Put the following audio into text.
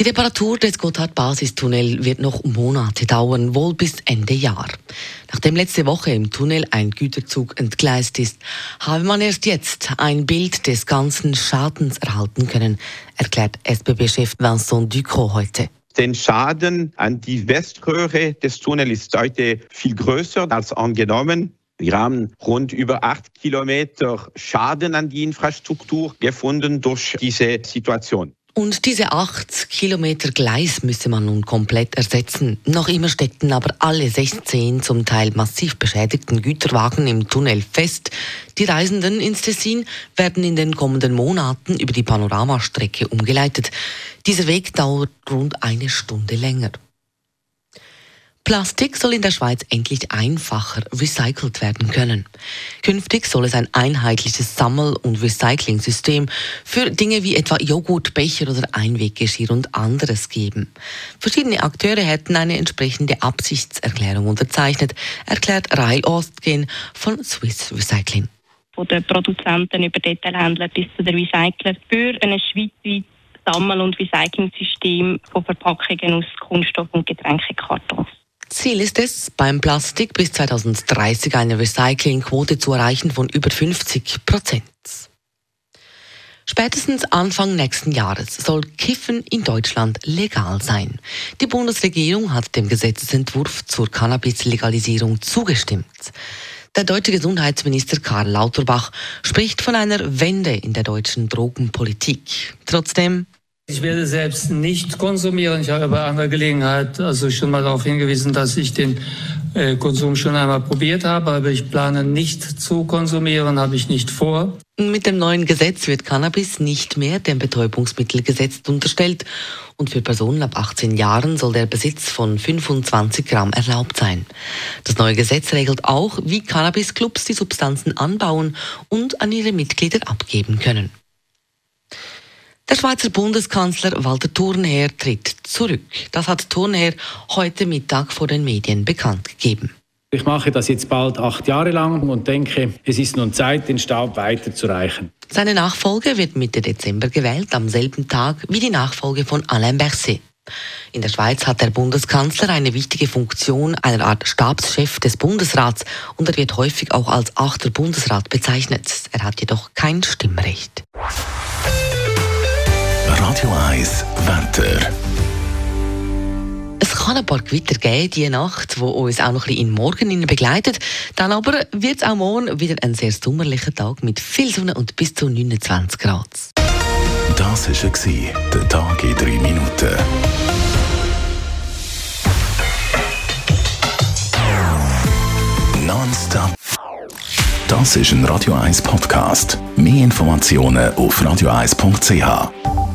Die Reparatur des Gotthard-Basistunnel wird noch Monate dauern, wohl bis Ende Jahr. Nachdem letzte Woche im Tunnel ein Güterzug entgleist ist, habe man erst jetzt ein Bild des ganzen Schadens erhalten können, erklärt SBB-Chef Vincent Ducrot heute. Den Schaden an die Weströhre des Tunnels ist heute viel größer als angenommen. Wir haben rund über acht Kilometer Schaden an die Infrastruktur gefunden durch diese Situation. Und diese acht Kilometer Gleis müsse man nun komplett ersetzen. Noch immer steckten aber alle 16 zum Teil massiv beschädigten Güterwagen im Tunnel fest. Die Reisenden ins Tessin werden in den kommenden Monaten über die Panoramastrecke umgeleitet. Dieser Weg dauert rund eine Stunde länger. Plastik soll in der Schweiz endlich einfacher recycelt werden können. Künftig soll es ein einheitliches Sammel- und Recycling-System für Dinge wie etwa Joghurt, Becher oder Einweggeschirr und anderes geben. Verschiedene Akteure hätten eine entsprechende Absichtserklärung unterzeichnet, erklärt Rai Ostgen von Swiss Recycling. Von den Produzenten über Detailhändler bis zu den Recycler für ein schweizweites Sammel- und Recycling-System von Verpackungen aus Kunststoff und Getränkekartons. Ziel ist es, beim Plastik bis 2030 eine Recyclingquote zu erreichen von über 50 Prozent. Spätestens Anfang nächsten Jahres soll Kiffen in Deutschland legal sein. Die Bundesregierung hat dem Gesetzentwurf zur Cannabis-Legalisierung zugestimmt. Der deutsche Gesundheitsminister Karl Lauterbach spricht von einer Wende in der deutschen Drogenpolitik. Trotzdem ich werde selbst nicht konsumieren. Ich habe bei anderer Gelegenheit also schon mal darauf hingewiesen, dass ich den äh, Konsum schon einmal probiert habe, aber ich plane nicht zu konsumieren, habe ich nicht vor. Mit dem neuen Gesetz wird Cannabis nicht mehr dem Betäubungsmittelgesetz unterstellt und für Personen ab 18 Jahren soll der Besitz von 25 Gramm erlaubt sein. Das neue Gesetz regelt auch, wie Cannabisclubs die Substanzen anbauen und an ihre Mitglieder abgeben können. Der Schweizer Bundeskanzler Walter Thurnherr tritt zurück. Das hat Thurnherr heute Mittag vor den Medien bekannt gegeben. Ich mache das jetzt bald acht Jahre lang und denke, es ist nun Zeit, den Stab weiterzureichen. Seine Nachfolge wird Mitte Dezember gewählt, am selben Tag wie die Nachfolge von Alain Berset. In der Schweiz hat der Bundeskanzler eine wichtige Funktion, einer Art Stabschef des Bundesrats und er wird häufig auch als achter Bundesrat bezeichnet. Er hat jedoch kein Stimmrecht. Radio 1 Wetter. Es kann ein paar Gewitter geben, diese Nacht, die uns auch noch ein bisschen in den Morgen begleitet. Dann aber wird es auch morgen wieder ein sehr sommerlicher Tag mit viel Sonne und bis zu 29 Grad. Das war der Tag in drei Minuten. Nonstop. Das ist ein Radio 1 Podcast. Mehr Informationen auf radio1.ch.